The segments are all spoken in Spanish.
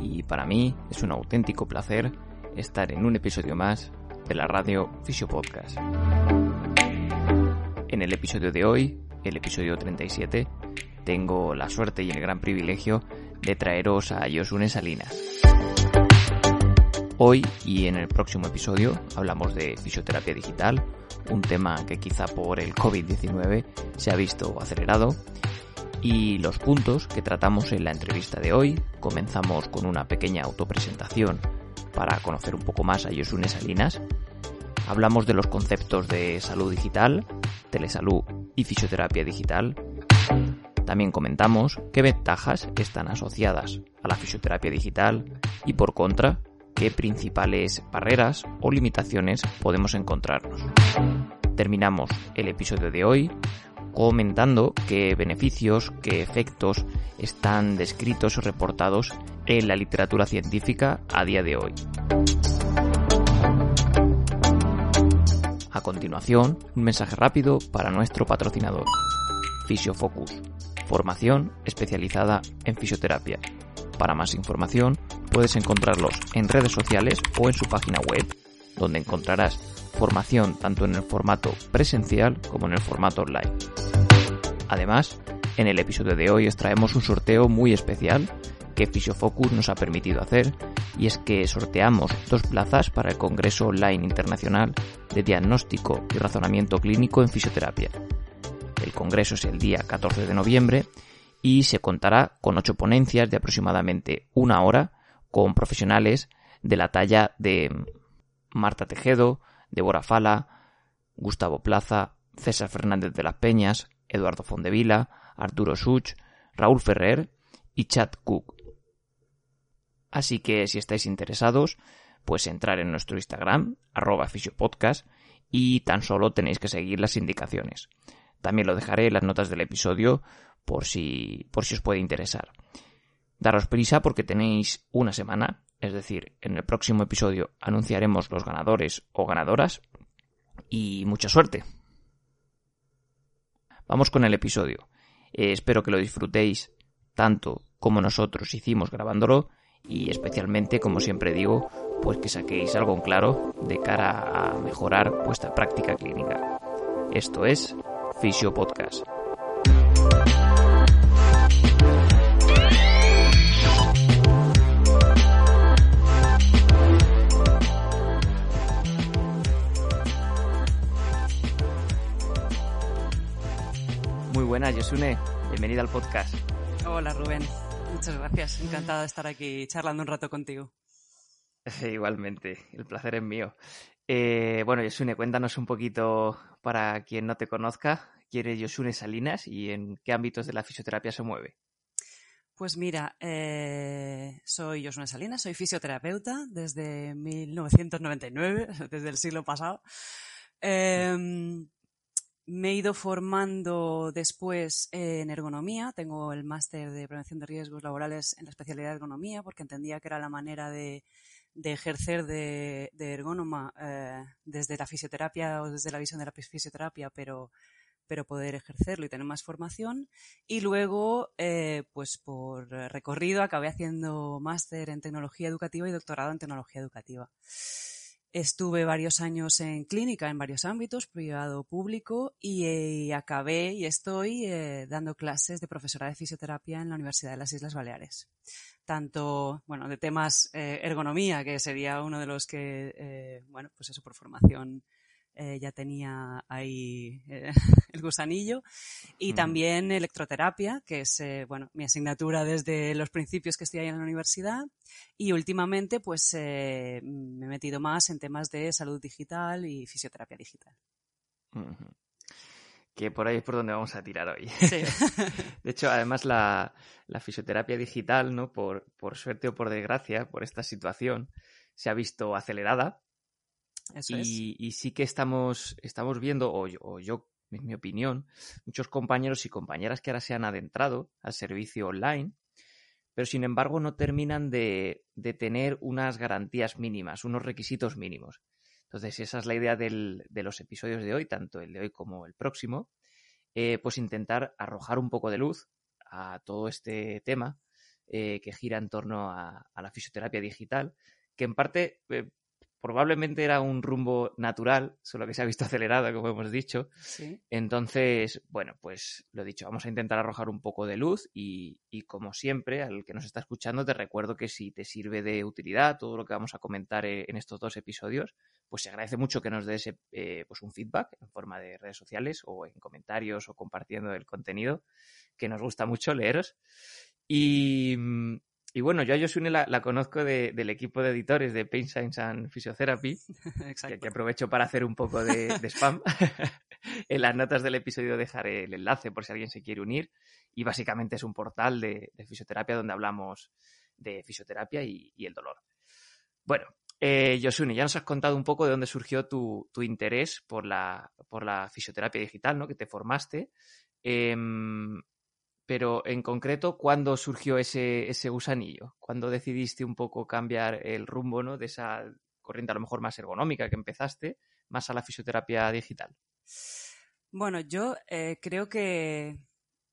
y para mí es un auténtico placer estar en un episodio más de la radio Fisio Podcast. En el episodio de hoy, el episodio 37, tengo la suerte y el gran privilegio de traeros a Yosune Salinas. Hoy y en el próximo episodio hablamos de fisioterapia digital, un tema que quizá por el COVID-19 se ha visto acelerado. Y los puntos que tratamos en la entrevista de hoy, comenzamos con una pequeña autopresentación para conocer un poco más a Yosune Salinas. Hablamos de los conceptos de salud digital, telesalud y fisioterapia digital. También comentamos qué ventajas están asociadas a la fisioterapia digital y por contra qué principales barreras o limitaciones podemos encontrarnos. Terminamos el episodio de hoy comentando qué beneficios, qué efectos están descritos o reportados en la literatura científica a día de hoy. A continuación, un mensaje rápido para nuestro patrocinador, Fisiofocus, formación especializada en fisioterapia. Para más información, puedes encontrarlos en redes sociales o en su página web, donde encontrarás formación tanto en el formato presencial como en el formato online. Además, en el episodio de hoy os traemos un sorteo muy especial que Fisiofocus nos ha permitido hacer y es que sorteamos dos plazas para el Congreso Online Internacional de Diagnóstico y Razonamiento Clínico en Fisioterapia. El congreso es el día 14 de noviembre y se contará con ocho ponencias de aproximadamente una hora con profesionales de la talla de Marta Tejedo, Débora Fala, Gustavo Plaza, César Fernández de las Peñas, Eduardo Fondevila, Arturo Such, Raúl Ferrer y Chad Cook. Así que si estáis interesados, pues entrar en nuestro Instagram, arroba fisiopodcast, y tan solo tenéis que seguir las indicaciones. También lo dejaré en las notas del episodio por si, por si os puede interesar. Daros prisa porque tenéis una semana, es decir, en el próximo episodio anunciaremos los ganadores o ganadoras y mucha suerte. Vamos con el episodio. Eh, espero que lo disfrutéis tanto como nosotros hicimos grabándolo y especialmente, como siempre digo, pues que saquéis algo en claro de cara a mejorar vuestra práctica clínica. Esto es Fisio Podcast. Buenas, Yosune. Bienvenida al podcast. Hola, Rubén. Muchas gracias. Encantada de estar aquí charlando un rato contigo. Igualmente, el placer es mío. Eh, bueno, Yosune, cuéntanos un poquito para quien no te conozca, quién es Yosune Salinas y en qué ámbitos de la fisioterapia se mueve. Pues mira, eh, soy Yosune Salinas, soy fisioterapeuta desde 1999, desde el siglo pasado. Eh, me he ido formando después en ergonomía. Tengo el máster de prevención de riesgos laborales en la especialidad de ergonomía porque entendía que era la manera de, ejercer de, de ergónoma eh, desde la fisioterapia o desde la visión de la fisioterapia, pero, pero poder ejercerlo y tener más formación. Y luego, eh, pues por recorrido, acabé haciendo máster en tecnología educativa y doctorado en tecnología educativa. Estuve varios años en clínica en varios ámbitos, privado, público, y eh, acabé y estoy eh, dando clases de profesora de fisioterapia en la Universidad de las Islas Baleares. Tanto, bueno, de temas eh, ergonomía, que sería uno de los que, bueno, pues eso por formación eh, ya tenía ahí eh, el gusanillo. Y Mm. también electroterapia, que es, eh, bueno, mi asignatura desde los principios que estoy ahí en la universidad. Y últimamente, pues, me he metido más en temas de salud digital y fisioterapia digital. Que por ahí es por donde vamos a tirar hoy. Sí. De hecho, además la, la fisioterapia digital, ¿no? Por, por, suerte o por desgracia, por esta situación, se ha visto acelerada. Y, y, sí que estamos, estamos viendo, o yo, o en mi opinión, muchos compañeros y compañeras que ahora se han adentrado al servicio online, pero sin embargo no terminan de, de tener unas garantías mínimas, unos requisitos mínimos. Entonces, esa es la idea del, de los episodios de hoy, tanto el de hoy como el próximo, eh, pues intentar arrojar un poco de luz a todo este tema eh, que gira en torno a, a, la fisioterapia digital, que en parte eh, probablemente era un rumbo natural, solo que se ha visto acelerado, como hemos dicho. Sí. Entonces, bueno, pues lo dicho, vamos a intentar arrojar un poco de luz y, y, como siempre, al que nos está escuchando, te recuerdo que si te sirve de utilidad todo lo que vamos a comentar en estos dos episodios, pues se agradece mucho que nos des eh, pues un feedback en forma de redes sociales o en comentarios o compartiendo el contenido, que nos gusta mucho leeros. Y, y bueno, yo a Yosune la, la conozco de, del equipo de editores de Pain Science and Physiotherapy, que, que, aprovecho para hacer un poco de, de spam. en las notas del episodio dejaré el enlace por si alguien se quiere unir. Y básicamente es un portal de, de fisioterapia donde hablamos de fisioterapia y, y el dolor. Bueno, eh, Yosune, ya nos has contado un poco de dónde surgió tu, tu interés por la, por la, fisioterapia digital, ¿no? Que te formaste. Eh, pero en concreto, ¿cuándo surgió ese, ese gusanillo? ¿Cuándo decidiste un poco cambiar el rumbo, ¿no? De esa corriente a lo mejor más ergonómica que empezaste, más a la fisioterapia digital. Bueno, yo eh, creo que,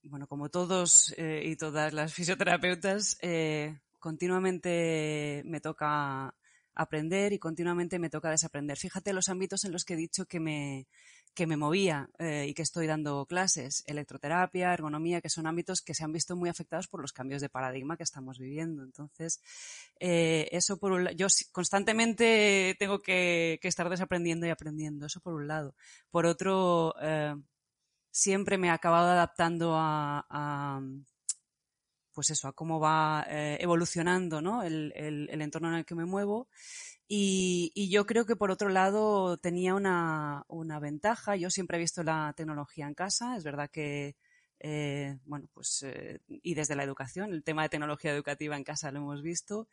bueno, como todos eh, y todas las fisioterapeutas, eh, continuamente me toca aprender y continuamente me toca desaprender. Fíjate los ámbitos en los que he dicho que me, que me movía eh, y que estoy dando clases, electroterapia, ergonomía, que son ámbitos que se han visto muy afectados por los cambios de paradigma que estamos viviendo. Entonces, eh, eso por un lado, yo constantemente tengo que, estar desaprendiendo y aprendiendo, eso por un lado. Por otro, eh, siempre me he acabado adaptando a, pues eso, a cómo va evolucionando ¿no? el, el, entorno en el que me muevo. Y, y, yo creo que por otro lado tenía una, una, ventaja. Yo siempre he visto la tecnología en casa. Es verdad que, eh, bueno, pues, eh, y desde la educación, el tema de tecnología educativa en casa lo hemos visto.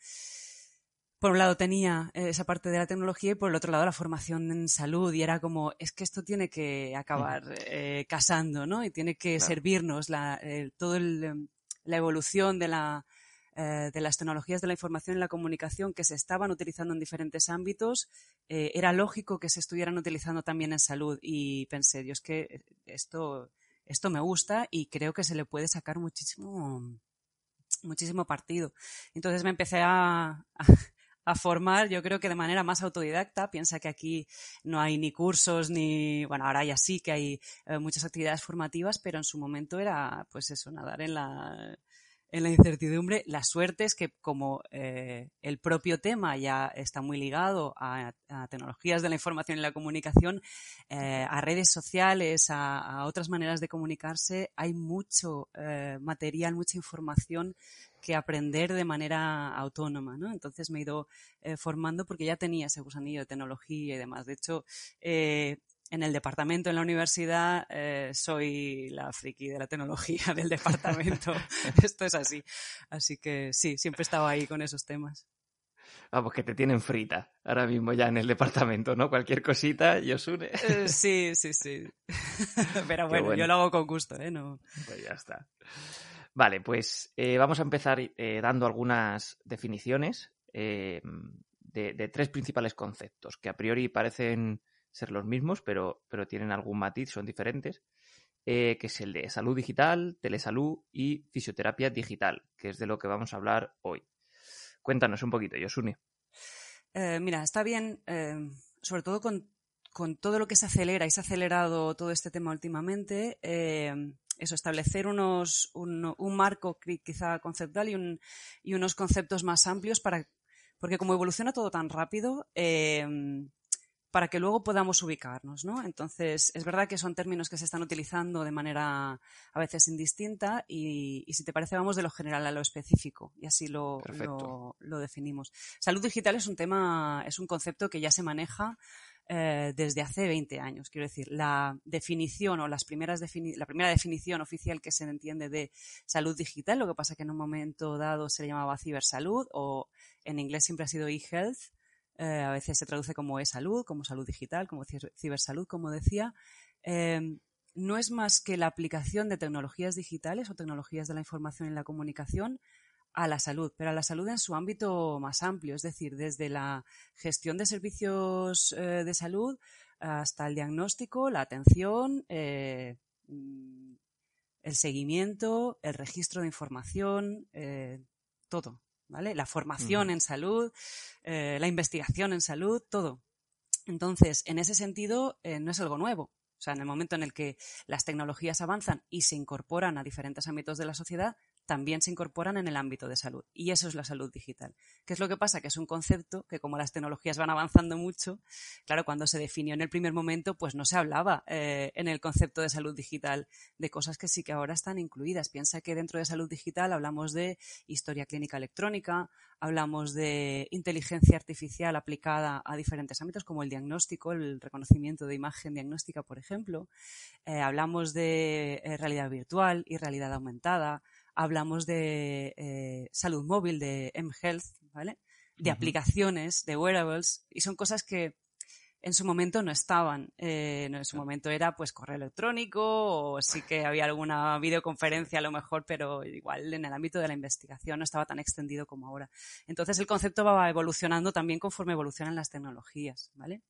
Por un lado tenía esa parte de la tecnología y por el otro lado la formación en salud y era como, es que esto tiene que acabar eh, casando, ¿no? Y tiene que claro. servirnos la, todo el, la evolución de, la, eh, de, las tecnologías de la información y la comunicación que se estaban utilizando en diferentes ámbitos, eh, era lógico que se estuvieran utilizando también en salud. Y pensé, Dios, que esto, esto me gusta y creo que se le puede sacar muchísimo, muchísimo partido. Entonces me empecé a, a formar, yo creo que de manera más autodidacta. Piensa que aquí no hay ni cursos ni, bueno, ahora ya sí que hay eh, muchas actividades formativas, pero en su momento era, pues eso, nadar en la, en la incertidumbre. La suerte es que como eh, el propio tema ya está muy ligado a, a, tecnologías de la información y la comunicación, eh, a redes sociales, a, a, otras maneras de comunicarse, hay mucho eh, material, mucha información que aprender de manera autónoma, ¿no? Entonces me he ido formando porque ya tenía ese gusanillo de tecnología y demás. De hecho, en el departamento, en la universidad, eh, soy la friki de la tecnología del departamento. Esto es así. Así que sí, siempre he estado ahí con esos temas. Ah, pues que te tienen frita ahora mismo ya en el departamento, ¿no? Cualquier cosita, Yosune. Eh, sí, sí, sí. Pero bueno, bueno, yo lo hago con gusto, ¿eh? No... Pues ya está. Vale, pues eh, vamos a empezar eh, dando algunas definiciones de, de, tres principales conceptos que a priori parecen ser los mismos, pero, pero tienen algún matiz, son diferentes, eh, que es el de salud digital, telesalud y fisioterapia digital, que es de lo que vamos a hablar hoy. Cuéntanos un poquito, Yosuni. Eh, mira, está bien, sobre todo con, con, todo lo que se acelera y se ha acelerado todo este tema últimamente eso, establecer unos, un, marco quizá conceptual y, un, y, unos conceptos más amplios para, porque como evoluciona todo tan rápido, eh, para que luego podamos ubicarnos, ¿no? Entonces, es verdad que son términos que se están utilizando de manera a veces indistinta y, y si te parece vamos de lo general a lo específico y así lo, lo, lo, definimos. Salud digital es un tema, es un concepto que ya se maneja eh, desde hace 20 años. Quiero decir, la definición o las primeras la primera definición oficial que se entiende de salud digital, lo que pasa que en un momento dado se le llamaba cibersalud o en inglés siempre ha sido e-health, eh, a veces se traduce como e-salud, como salud digital, como cibersalud, como decía. Em, no es más que la aplicación de tecnologías digitales o tecnologías de la información y la comunicación a la salud, pero a la salud en su ámbito más amplio, es decir, desde la gestión de servicios eh, de salud hasta el diagnóstico, la atención, eh, mm, el seguimiento, el registro de información, todo, ¿vale? La formación en salud, la investigación en salud, todo. Entonces, en ese sentido, no es algo nuevo. O sea, en el momento en el que las tecnologías avanzan y se incorporan a diferentes ámbitos de la sociedad, también se incorporan en el ámbito de salud. Y eso es la salud digital. ¿Qué es lo que pasa? Que es un concepto que como las tecnologías van avanzando mucho, claro, cuando se definió en el primer momento, pues no se hablaba eh, en el concepto de salud digital de cosas que sí que ahora están incluidas. Piensa que dentro de salud digital hablamos de historia clínica electrónica, hablamos de inteligencia artificial aplicada a diferentes ámbitos como el diagnóstico, el reconocimiento de imagen diagnóstica, por ejemplo. Eh, hablamos de eh, realidad virtual y realidad aumentada hablamos de eh, salud móvil, de mHealth, ¿vale? De aplicaciones, de wearables, y son cosas que en su momento no estaban. Eh, en su momento era pues correo electrónico o sí que había alguna videoconferencia a lo mejor, pero igual en el ámbito de la investigación no estaba tan extendido como ahora. Entonces el concepto va evolucionando también conforme evolucionan las tecnologías, ¿vale?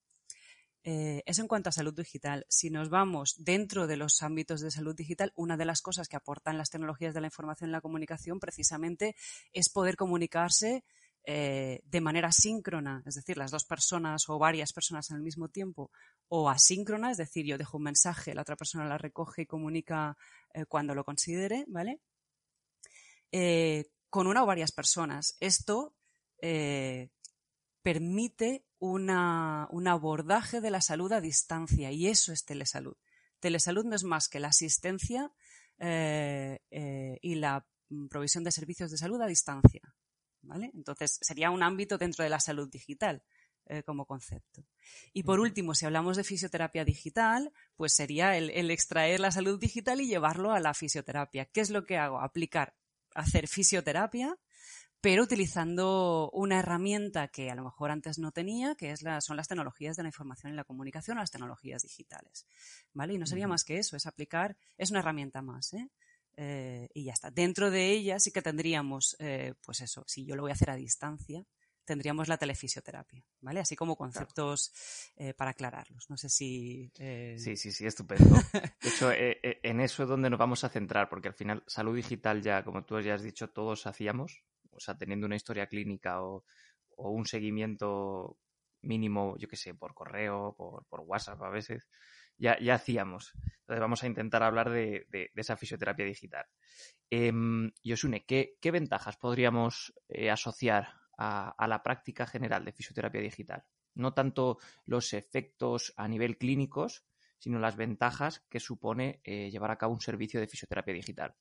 Eh, eso en cuanto a salud digital. Si nos vamos dentro de los ámbitos de salud digital, una de las cosas que aportan las tecnologías de la información y la comunicación precisamente es poder comunicarse eh, de manera síncrona, es decir, las dos personas o varias personas al mismo tiempo, o asíncrona, es decir, yo dejo un mensaje, la otra persona la recoge y comunica eh, cuando lo considere, ¿vale? con una o varias personas. Esto permite una, un abordaje de la salud a distancia y eso es telesalud. Telesalud no es más que la asistencia eh, eh, y la provisión de servicios de salud a distancia. ¿vale? Entonces, sería un ámbito dentro de la salud digital eh, como concepto. Y por último, si hablamos de fisioterapia digital, pues sería el, el extraer la salud digital y llevarlo a la fisioterapia. ¿Qué es lo que hago? Aplicar, hacer fisioterapia pero utilizando una herramienta que a lo mejor antes no tenía, que es la, son las tecnologías de la información y la comunicación o las tecnologías digitales. ¿Vale? Y no sería más que eso, es aplicar, es una herramienta más, ¿eh? Eh, y ya está. Dentro de ella sí que tendríamos, eh, pues eso, si yo lo voy a hacer a distancia, tendríamos la telefisioterapia, ¿vale? Así como conceptos para aclararlos. No sé si... Sí, sí, sí, estupendo. De hecho, en eso es donde nos vamos a centrar, porque al final salud digital ya, como tú ya has dicho, todos hacíamos, o sea, teniendo una historia clínica o, un seguimiento mínimo, yo qué sé, por correo, por, WhatsApp a veces, ya, hacíamos. Entonces vamos a intentar hablar de, esa fisioterapia digital. Eh, Yosune, ¿qué, ¿qué, ventajas podríamos eh, asociar a, la práctica general de fisioterapia digital? No tanto los efectos a nivel clínicos, sino las ventajas que supone eh, llevar a cabo un servicio de fisioterapia digital.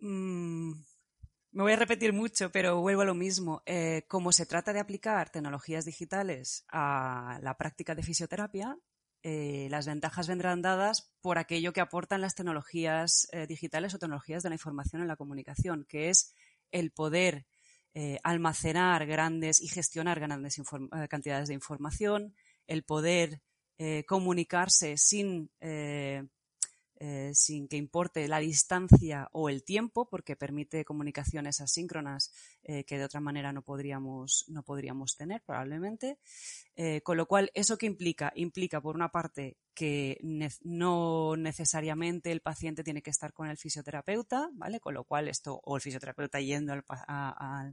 Mm, me voy a repetir mucho, pero vuelvo a lo mismo. Eh, como se trata de aplicar tecnologías digitales a la práctica de fisioterapia, eh, las ventajas vendrán dadas por aquello que aportan las tecnologías eh, digitales o tecnologías de la información en la comunicación, que es el poder almacenar grandes y gestionar grandes cantidades de información, el poder comunicarse sin eh, sin que importe la distancia o el tiempo, porque permite comunicaciones asíncronas eh, que de otra manera no podríamos, no podríamos tener probablemente. Eh, con lo cual, ¿eso qué implica? Implica, por una parte, que no necesariamente el paciente tiene que estar con el fisioterapeuta, ¿vale? Con lo cual esto, o el fisioterapeuta yendo al, a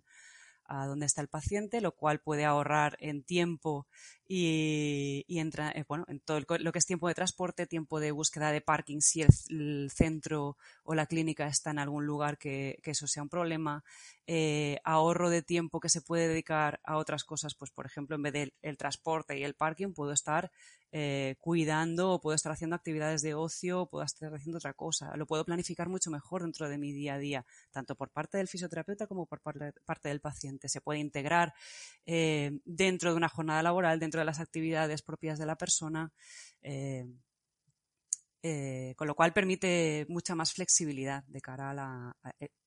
dónde está el paciente, lo cual puede ahorrar en tiempo y, entra, eh, bueno, en todo lo que es tiempo de transporte, tiempo de búsqueda de parking, si el, centro o la clínica está en algún lugar que, eso sea un problema, eh, ahorro de tiempo que se puede dedicar a otras cosas, pues por ejemplo, en vez del transporte y el parking, puedo estar eh, cuidando o puedo estar haciendo actividades de ocio o puedo estar haciendo otra cosa. Lo puedo planificar mucho mejor dentro de mi día a día, tanto por parte del fisioterapeuta como por parte del paciente. Se puede integrar eh, dentro de una jornada laboral, dentro de las actividades propias de la persona. Eh, con lo cual permite mucha más flexibilidad de cara a la,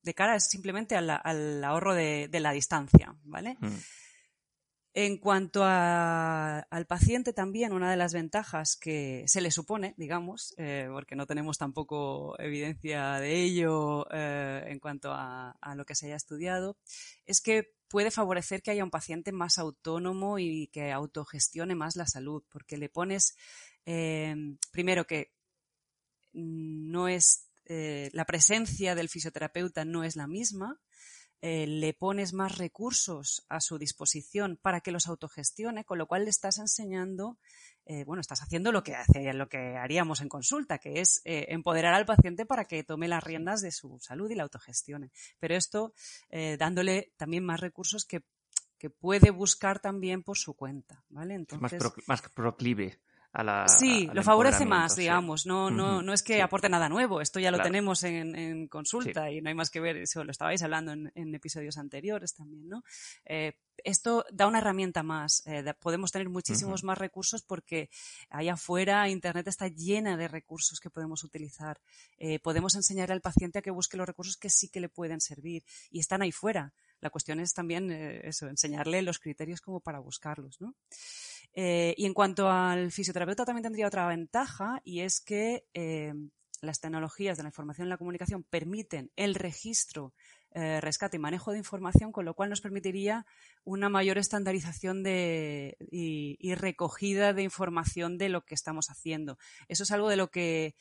de cara simplemente al, ahorro de, la distancia, ¿vale? Mm. En cuanto al paciente también, una de las ventajas que se le supone, digamos, eh, porque no tenemos tampoco evidencia de ello eh, en cuanto a, lo que se haya estudiado, es que puede favorecer que haya un paciente más autónomo y que autogestione más la salud, porque le pones, eh, primero que no es, la presencia del fisioterapeuta no es la misma, eh, le pones más recursos a su disposición para que los autogestione, con lo cual le estás enseñando, eh, bueno, estás haciendo lo que hace, lo que haríamos en consulta, que es eh, empoderar al paciente para que tome las riendas de su salud y la autogestione. Pero esto dándole también más recursos que, puede buscar también por su cuenta, ¿vale? Entonces, más, proclive sí, lo favorece más, digamos. No, no, no es que aporte nada nuevo. Esto ya lo tenemos en, consulta y no hay más que ver. Eso lo estabais hablando en, episodios anteriores también, ¿no? Eh, esto da una herramienta más. Eh, podemos tener muchísimos más recursos porque allá afuera Internet está llena de recursos que podemos utilizar. Eh, podemos enseñar al paciente a que busque los recursos que sí que le pueden servir y están ahí fuera. La cuestión es también eso, enseñarle los criterios como para buscarlos, ¿no? Eh, y en cuanto al fisioterapeuta también tendría otra ventaja y es que eh, las tecnologías de la información y la comunicación permiten el registro, eh, rescate y manejo de información, con lo cual nos permitiría una mayor estandarización de, y, recogida de información de lo que estamos haciendo. Eso es algo de lo que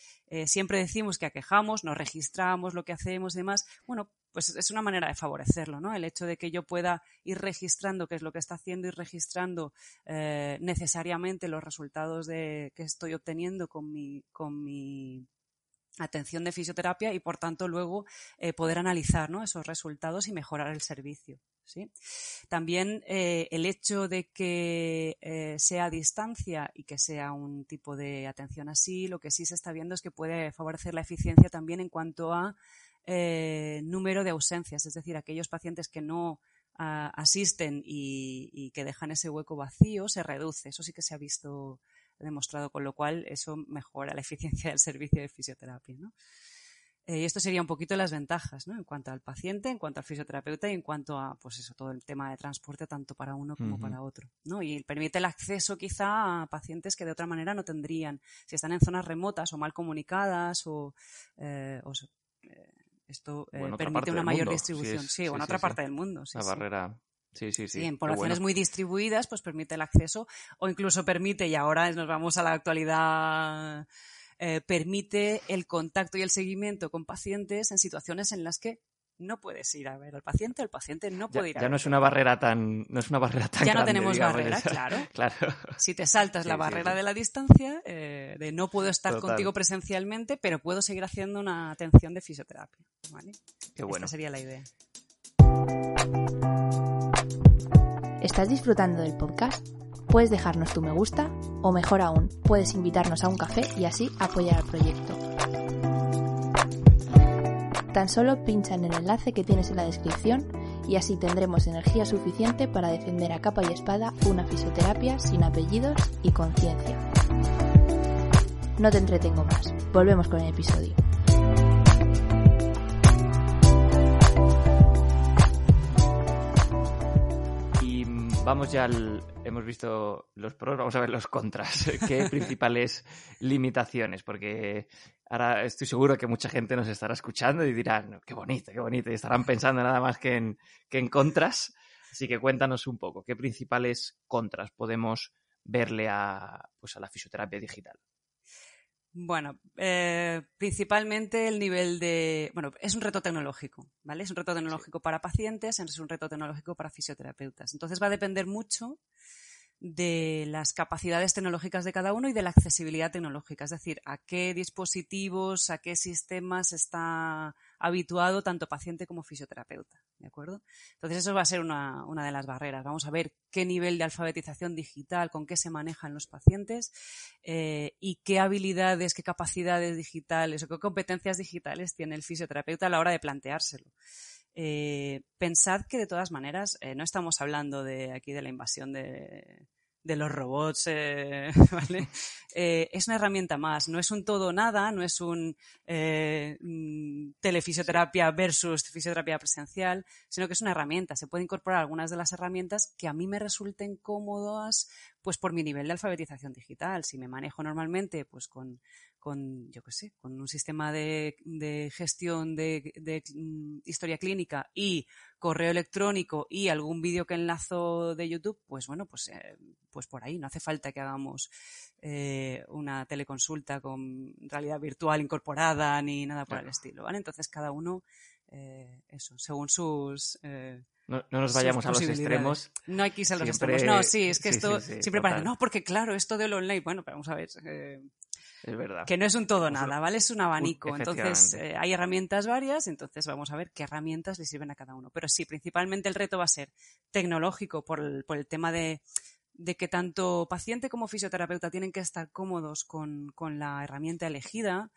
siempre decimos que aquejamos, nos registramos lo que hacemos y demás. Bueno, pues es una manera de favorecerlo, ¿no? El hecho de que yo pueda ir registrando qué es lo que está haciendo, y registrando eh, necesariamente los resultados de, que estoy obteniendo con mi, con mi atención de fisioterapia y por tanto luego eh, poder analizar esos resultados y mejorar el servicio. ¿sí? También eh, el hecho de que sea a distancia y que sea un tipo de atención así, lo que sí se está viendo es que puede favorecer la eficiencia también en cuanto a eh, número de ausencias, es decir, aquellos pacientes que no ah, asisten y, que dejan ese hueco vacío se reduce. Eso sí que se ha visto demostrado, con lo cual eso mejora la eficiencia del servicio de fisioterapia. Eh, y esto sería un poquito las ventajas, ¿no? En cuanto al paciente, en cuanto al fisioterapeuta y en cuanto a, pues eso, todo el tema de transporte tanto para uno como para otro, ¿no? Y permite el acceso quizá a pacientes que de otra manera no tendrían, si están en zonas remotas o mal comunicadas o, eh, esto eh, permite una mayor distribución. Sí, en otra parte del mundo. la barrera. Sí, sí, sí. en poblaciones muy distribuidas, pues permite el acceso o incluso permite, y ahora nos vamos a la actualidad, eh, permite el contacto y el seguimiento con pacientes en situaciones en las que no puedes ir a ver al paciente, el paciente no puede ir a ya no es una barrera tan no es una barrera tan ya no tenemos barrera claro. claro. Si te saltas la barrera de la distancia eh, de no puedo estar contigo presencialmente pero puedo seguir haciendo una atención de fisioterapia ¿vale? qué bueno. Esta sería la idea. ¿Estás disfrutando del podcast? Puedes dejarnos tu me gusta o mejor aún, puedes invitarnos a un café y así apoyar al proyecto. Tan solo pincha en el enlace que tienes en la descripción y así tendremos energía suficiente para defender a capa y espada una fisioterapia sin apellidos y conciencia. No te entretengo más, volvemos con el episodio. vamos ya al. Hemos visto los pros, vamos a ver los contras. ¿Qué principales limitaciones? Porque ahora estoy seguro que mucha gente nos estará escuchando y dirán, qué bonito, qué bonito, y estarán pensando nada más que en, que en contras. Así que cuéntanos un poco, ¿qué principales contras podemos verle a, pues a la fisioterapia digital? Bueno, eh, principalmente el nivel de. Bueno, es un reto tecnológico, ¿vale? Es un reto tecnológico para pacientes, es un reto tecnológico para fisioterapeutas. Entonces va a depender mucho de las capacidades tecnológicas de cada uno y de la accesibilidad tecnológica, es decir, a qué dispositivos, a qué sistemas está habituado tanto paciente como fisioterapeuta, ¿De acuerdo? Entonces, eso va a ser una, una, de las barreras. Vamos a ver qué nivel de alfabetización digital, con qué se manejan los pacientes eh, y qué habilidades, qué capacidades digitales o qué competencias digitales tiene el fisioterapeuta a la hora de planteárselo. Eh, pensad que de todas maneras eh, no estamos hablando de aquí de la invasión de, los robots, eh, ¿vale? Es una herramienta más, no es un todo nada, no es un mm, telefisioterapia versus fisioterapia presencial, sino que es una herramienta. Se puede incorporar algunas de las herramientas que a mí me resulten cómodas, pues por mi nivel de alfabetización digital. Si me manejo normalmente, pues con, con yo qué sé, con un sistema de, de gestión de, de, historia clínica y correo electrónico y algún vídeo que enlazo de YouTube, pues bueno, pues, eh, pues por ahí. No hace falta que hagamos eh, una teleconsulta con realidad virtual incorporada ni nada por el estilo, ¿vale? Entonces cada uno, eh, eso, según sus... Eh, no, no, nos vayamos a los extremos. No hay que irse a los siempre... extremos. No, sí, es que sí, esto sí, sí, siempre total. parece, no, porque claro, esto del online, bueno, pero vamos a ver. Eh, es verdad. Que no es un todo nada, ¿vale? Es un abanico. Entonces, eh, hay herramientas varias, entonces vamos a ver qué herramientas le sirven a cada uno. Pero sí, principalmente el reto va a ser tecnológico por el, por el tema de, de que tanto paciente como fisioterapeuta tienen que estar cómodos con, con la herramienta elegida.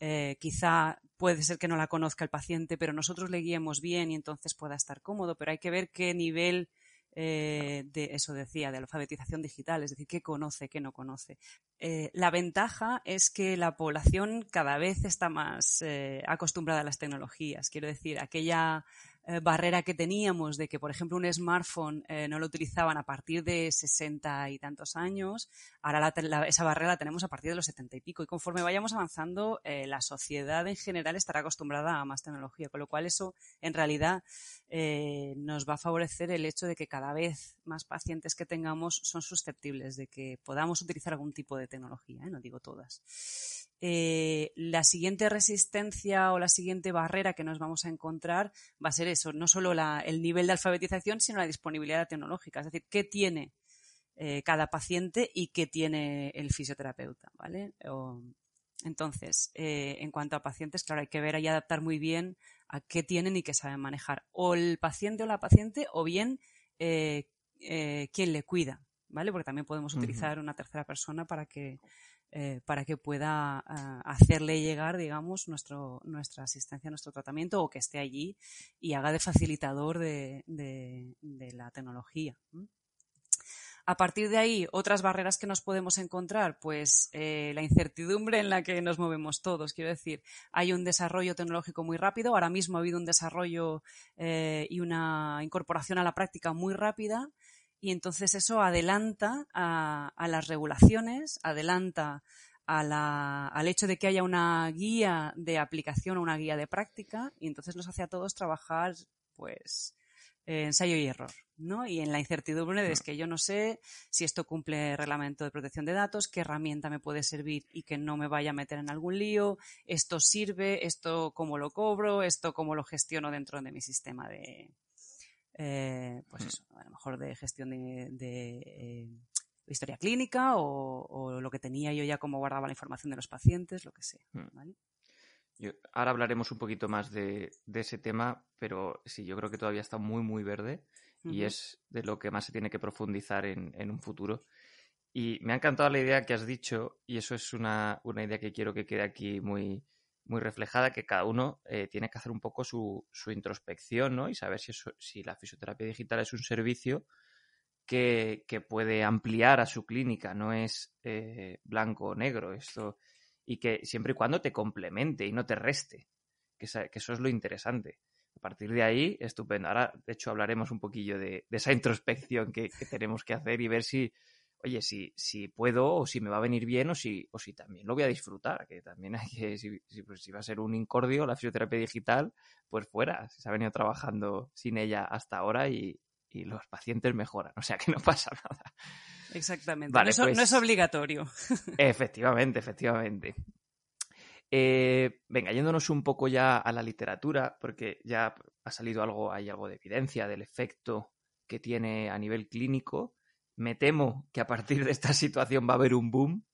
Eh, quizá puede ser que no la conozca el paciente, pero nosotros le guiemos bien y entonces pueda estar cómodo, pero hay que ver qué nivel eh, de eso decía, de alfabetización digital, es decir, qué conoce, qué no conoce. Eh, la ventaja es que la población cada vez está más eh, acostumbrada a las tecnologías. Quiero decir, aquella eh, barrera que teníamos de que, por ejemplo, un smartphone eh, no lo utilizaban a partir de sesenta y tantos años, ahora esa barrera la tenemos a partir de los setenta y pico. Y conforme vayamos avanzando, eh, la sociedad en general estará acostumbrada a más tecnología, con lo cual eso, en realidad, nos va a favorecer el hecho de que cada vez más pacientes que tengamos son susceptibles de que podamos utilizar algún tipo de tecnología, no digo todas. Eh, la siguiente resistencia o la siguiente barrera que nos vamos a encontrar va a ser eso, no solo la, el nivel de alfabetización, sino la disponibilidad tecnológica. Es decir, qué tiene eh, cada paciente y qué tiene el fisioterapeuta, ¿vale? O, entonces, eh, en cuanto a pacientes, claro, hay que ver y adaptar muy bien a qué tienen y qué saben manejar. O el paciente o la paciente, o bien quien le cuida, ¿vale? Porque también podemos uh -huh. utilizar una tercera persona para que eh, para que pueda uh, hacerle llegar, digamos, nuestra asistencia, nuestro tratamiento o que esté allí y haga de facilitador de la tecnología. A partir de ahí, otras barreras que nos podemos encontrar, pues eh, la incertidumbre en la que nos movemos todos. Quiero decir, hay un desarrollo tecnológico muy rápido. Ahora mismo ha habido un desarrollo eh, y una incorporación a la práctica muy rápida y entonces eso adelanta a, a las regulaciones, adelanta a la, al hecho de que haya una guía de aplicación o una guía de práctica y entonces nos hace a todos trabajar pues eh, ensayo y error, ¿no? Y en la incertidumbre de es que yo no sé si esto cumple el reglamento de protección de datos, qué herramienta me puede servir y que no me vaya a meter en algún lío, esto sirve, esto cómo lo cobro, esto cómo lo gestiono dentro de mi sistema de, eh, pues eso, a lo mejor de gestión de, de eh, historia clínica o, o, lo que tenía yo ya como guardaba la información de los pacientes, lo que sea. ¿vale? Yo, ahora hablaremos un poquito más de, de, ese tema, pero sí, yo creo que todavía está muy, muy verde uh -huh. y es de lo que más se tiene que profundizar en, en, un futuro. Y me ha encantado la idea que has dicho y eso es una, una idea que quiero que quede aquí muy, muy reflejada, que cada uno eh, tiene que hacer un poco su, su introspección ¿no? y saber si, eso, si la fisioterapia digital es un servicio que, puede ampliar a su clínica, no es eh, blanco o negro. Esto y que siempre y cuando te complemente y no te reste, que, eso es lo interesante. A partir de ahí, estupendo. Ahora, de hecho, hablaremos un poquillo de, esa introspección que, tenemos que hacer y ver si, oye, si, si puedo o si me va a venir bien o si, o si también lo voy a disfrutar, que también hay que, si, si, pues, si va a ser un incordio la fisioterapia digital, pues fuera, se ha venido trabajando sin ella hasta ahora y, y los pacientes mejoran, o sea que no pasa nada. Exactamente, vale, no, es, pues, no, es, obligatorio. Efectivamente, efectivamente. Eh, venga, yéndonos un poco ya a la literatura, porque ya ha salido algo, hay algo de evidencia del efecto que tiene a nivel clínico. Me temo que a partir de esta situación va a haber un boom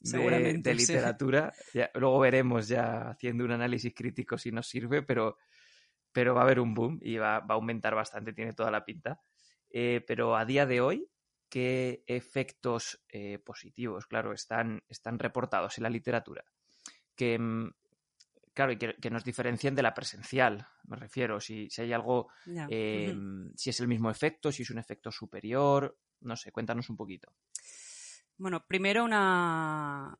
de, de literatura. Sí. Ya, luego veremos ya haciendo un análisis crítico si nos sirve, pero pero va a haber un boom y va, va a aumentar bastante, tiene toda la pinta. Eh, pero a día de hoy, ¿qué efectos eh, positivos, claro, están, están reportados en la literatura? Que, mm, claro, y que, que, nos diferencien de la presencial, me refiero, si, si hay algo, Ujú. si es el mismo efecto, si es un efecto superior, no sé, cuéntanos un poquito. Bueno, primero una,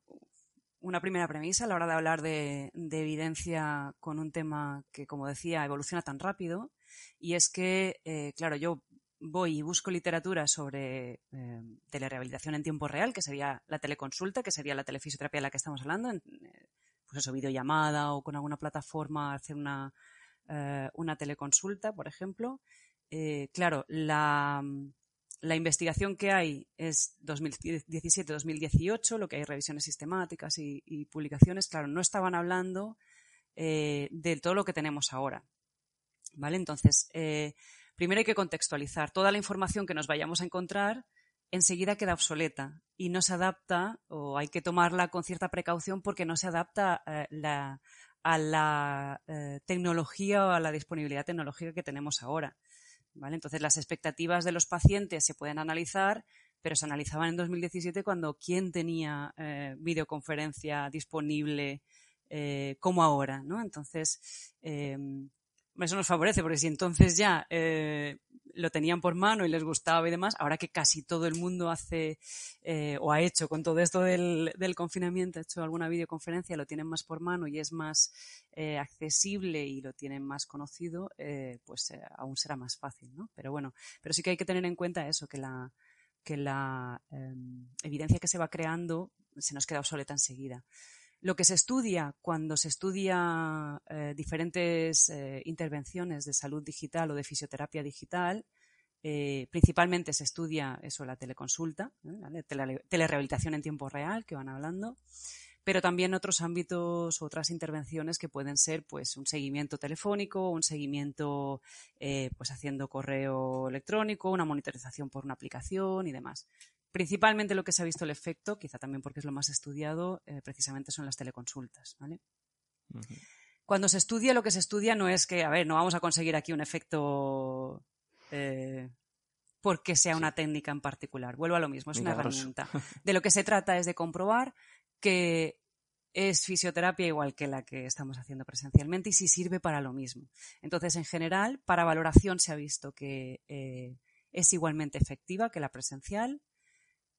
una primera premisa a la hora de hablar de, de evidencia con un tema que, como decía, evoluciona tan rápido. Y es que, eh, claro, yo voy y busco literatura sobre eh, telerehabilitación en tiempo real, que sería la teleconsulta, que sería la telefisioterapia de la que estamos hablando, en, eh, pues eso, videollamada o con alguna plataforma, hacer una, una teleconsulta, por ejemplo. Claro, la, la investigación que hay es 2017-2018, lo que hay revisiones sistemáticas y, publicaciones, claro, no estaban hablando eh, de todo lo que tenemos ahora. ¿Vale? Entonces, eh, primero hay que contextualizar. Toda la información que nos vayamos a encontrar enseguida queda obsoleta y no se adapta, o hay que tomarla con cierta precaución porque no se adapta eh, a la tecnología o a la disponibilidad tecnológica que tenemos ahora. Entonces, las expectativas de los pacientes se pueden analizar, pero se analizaban en 2017 cuando quién tenía eh, videoconferencia disponible eh, como ahora, ¿no? Entonces, eh, eso nos favorece, porque si entonces ya eh, lo tenían por mano y les gustaba y demás, ahora que casi todo el mundo hace eh, o ha hecho con todo esto del, confinamiento, ha hecho alguna videoconferencia, lo tienen más por mano y es más eh, accesible y lo tienen más conocido, eh, pues aún será más fácil, ¿no? Pero bueno, pero sí que hay que tener en cuenta eso, que la, que la eh, evidencia que se va creando se nos queda obsoleta enseguida. Lo que se estudia cuando se estudia eh, diferentes eh, intervenciones de salud digital o de fisioterapia digital, eh, principalmente se estudia eso, la teleconsulta, ¿vale? Tele telerehabilitación en tiempo real, que van hablando, pero también otros ámbitos, otras intervenciones que pueden ser pues un seguimiento telefónico, un seguimiento pues haciendo correo electrónico, una monitorización por una aplicación y demás. Principalmente lo que se ha visto el efecto, quizá también porque es lo más estudiado, eh, precisamente son las teleconsultas. ¿vale? Uh -huh. Cuando se estudia, lo que se estudia no es que, a ver, no vamos a conseguir aquí un efecto eh, porque sea una técnica en particular. Vuelvo a lo mismo, es Milagroso. una herramienta. De lo que se trata es de comprobar que es fisioterapia igual que la que estamos haciendo presencialmente y si sirve para lo mismo. Entonces, en general, para valoración se ha visto que eh, es igualmente efectiva que la presencial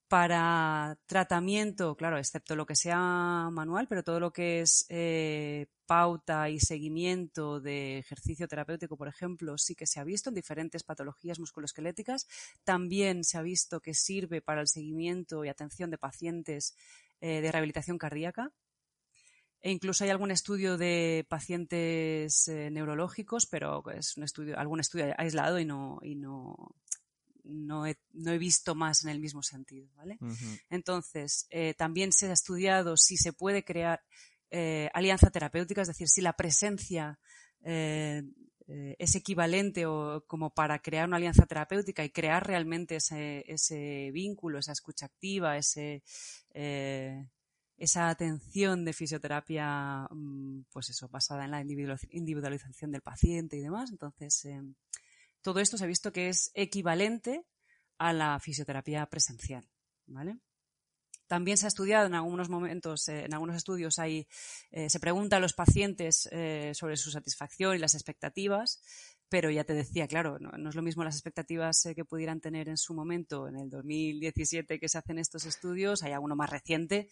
para tratamiento, claro, excepto lo que sea manual, pero todo lo que es eh, pauta y seguimiento de ejercicio terapéutico, por ejemplo, sí que se ha visto en diferentes patologías musculoesqueléticas. También se ha visto que sirve para el seguimiento y atención de pacientes eh, de rehabilitación cardíaca. E incluso hay algún estudio de pacientes eh, neurológicos, pero es un estudio, algún estudio aislado y no, y no, no he, no he, visto más en el mismo sentido, ¿vale? Uh -huh. Entonces, eh, también se ha estudiado si se puede crear eh, alianza terapéutica, es decir, si la presencia eh, es equivalente o como para crear una alianza terapéutica y crear realmente ese, ese vínculo, esa escucha activa, ese, esa atención de fisioterapia, mm, pues eso, basada en la individualización del paciente y demás. Entonces, eh, todo esto se ha visto que es equivalente a la fisioterapia presencial, ¿vale? También se ha estudiado en algunos momentos, eh, en algunos estudios hay, eh, se pregunta a los pacientes eh, sobre su satisfacción y las expectativas, pero ya te decía, claro, no, no es lo mismo las expectativas que pudieran tener en su momento, en el 2017 que se hacen estos estudios, hay alguno más reciente,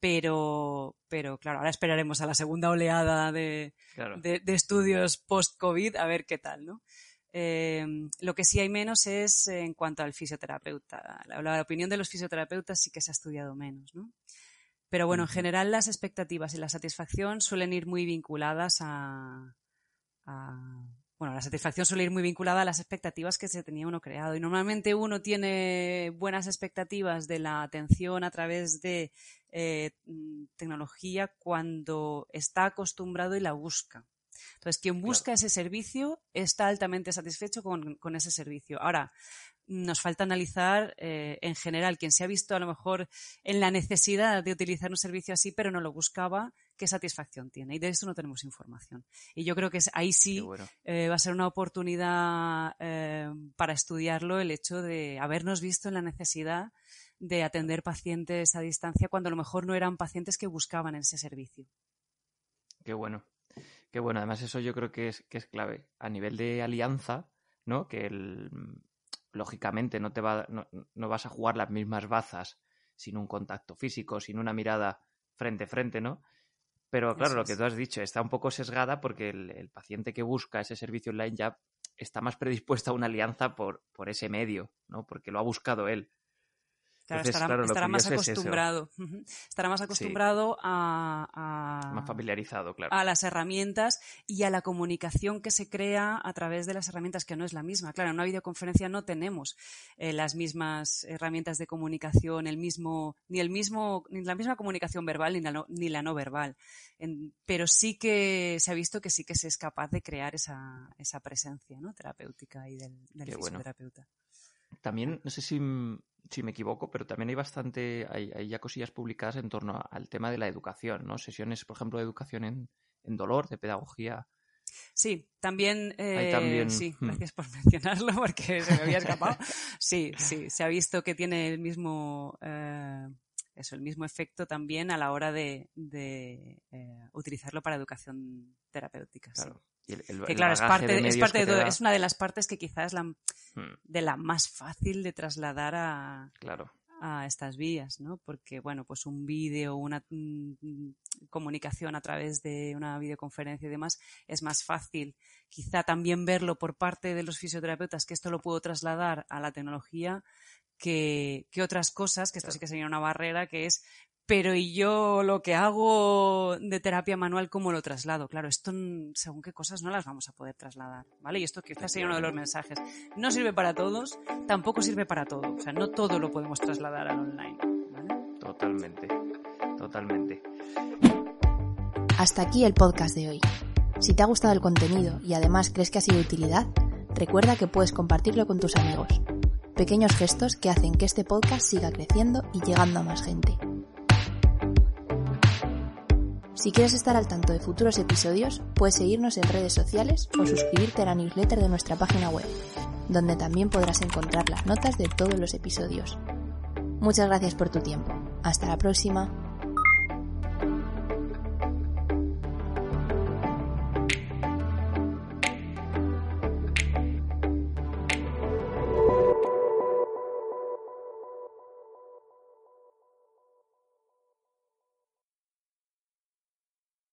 pero, pero claro, ahora esperaremos a la segunda oleada de, claro. de, de estudios post-COVID a ver qué tal, ¿no? Eh, lo que sí hay menos es en cuanto al fisioterapeuta. La, la, opinión de los fisioterapeutas sí que se ha estudiado menos, ¿no? Pero bueno, en general las expectativas y la satisfacción suelen ir muy vinculadas a, a, bueno, la satisfacción suele ir muy vinculada a las expectativas que se tenía uno creado. Y normalmente uno tiene buenas expectativas de la atención a través de eh, tecnología cuando está acostumbrado y la busca. Entonces, quien busca claro. ese servicio está altamente satisfecho con, con, ese servicio. Ahora, nos falta analizar eh, en general quien se ha visto a lo mejor en la necesidad de utilizar un servicio así, pero no lo buscaba, qué satisfacción tiene. Y de esto no tenemos información. Y yo creo que ahí sí eh, va a ser una oportunidad eh, para estudiarlo el hecho de habernos visto en la necesidad de atender pacientes a distancia cuando a lo mejor no eran pacientes que buscaban ese servicio. Qué bueno. Qué bueno. Además, eso yo creo que es, que es clave. A nivel de alianza, ¿no? Que el, lógicamente no te va, no, vas a jugar las mismas bazas sin un contacto físico, sin una mirada frente a frente, ¿no? Pero claro, lo que tú has dicho está un poco sesgada porque el, paciente que busca ese servicio online ya está más predispuesto a una alianza por, por ese medio, ¿no? Porque lo ha buscado él. Claro, estará, más acostumbrado. Estará más acostumbrado a, Más familiarizado, claro. A las herramientas y a la comunicación que se crea a través de las herramientas, que no es la misma. Claro, en una videoconferencia no tenemos eh, las mismas herramientas de comunicación, el mismo, ni el mismo, ni la misma comunicación verbal ni la no, ni la no verbal. pero sí que se ha visto que sí que se es capaz de crear esa, esa presencia ¿no? terapéutica y del, del fisioterapeuta. También, no sé si si me equivoco, pero también hay bastante, hay, ya cosillas publicadas en torno al tema de la educación, ¿no? Sesiones, por ejemplo, de educación en, dolor, de pedagogía. Sí, también, eh, sí, hmm. gracias por mencionarlo porque se me había escapado. Sí, sí, se ha visto que tiene el mismo, eh, eso, el mismo efecto también a la hora de, eh, utilizarlo para educación terapéutica. Claro. Que claro, es parte, es, parte de, es una de las partes que quizás es la, hmm. de la más fácil de trasladar a, claro. a estas vías, ¿no? Porque, bueno, pues un vídeo, una mm, comunicación a través de una videoconferencia y demás es más fácil. Quizá también verlo por parte de los fisioterapeutas, que esto lo puedo trasladar a la tecnología, que, otras cosas, que esto sí que sería una barrera, que es, pero ¿y yo lo que hago de terapia manual, cómo lo traslado? Claro, esto según qué cosas no las vamos a poder trasladar, ¿vale? Y esto quizás sería uno de los mensajes. No sirve para todos, tampoco sirve para todo. O sea, no todo lo podemos trasladar al online, Totalmente, totalmente. Hasta aquí el podcast de hoy. Si te ha gustado el contenido y además crees que ha sido de utilidad, recuerda que puedes compartirlo con tus amigos pequeños gestos que hacen que este podcast siga creciendo y llegando a más gente. Si quieres estar al tanto de futuros episodios, puedes seguirnos en redes sociales o suscribirte a la newsletter de nuestra página web, donde también podrás encontrar las notas de todos los episodios. Muchas gracias por tu tiempo. Hasta la próxima.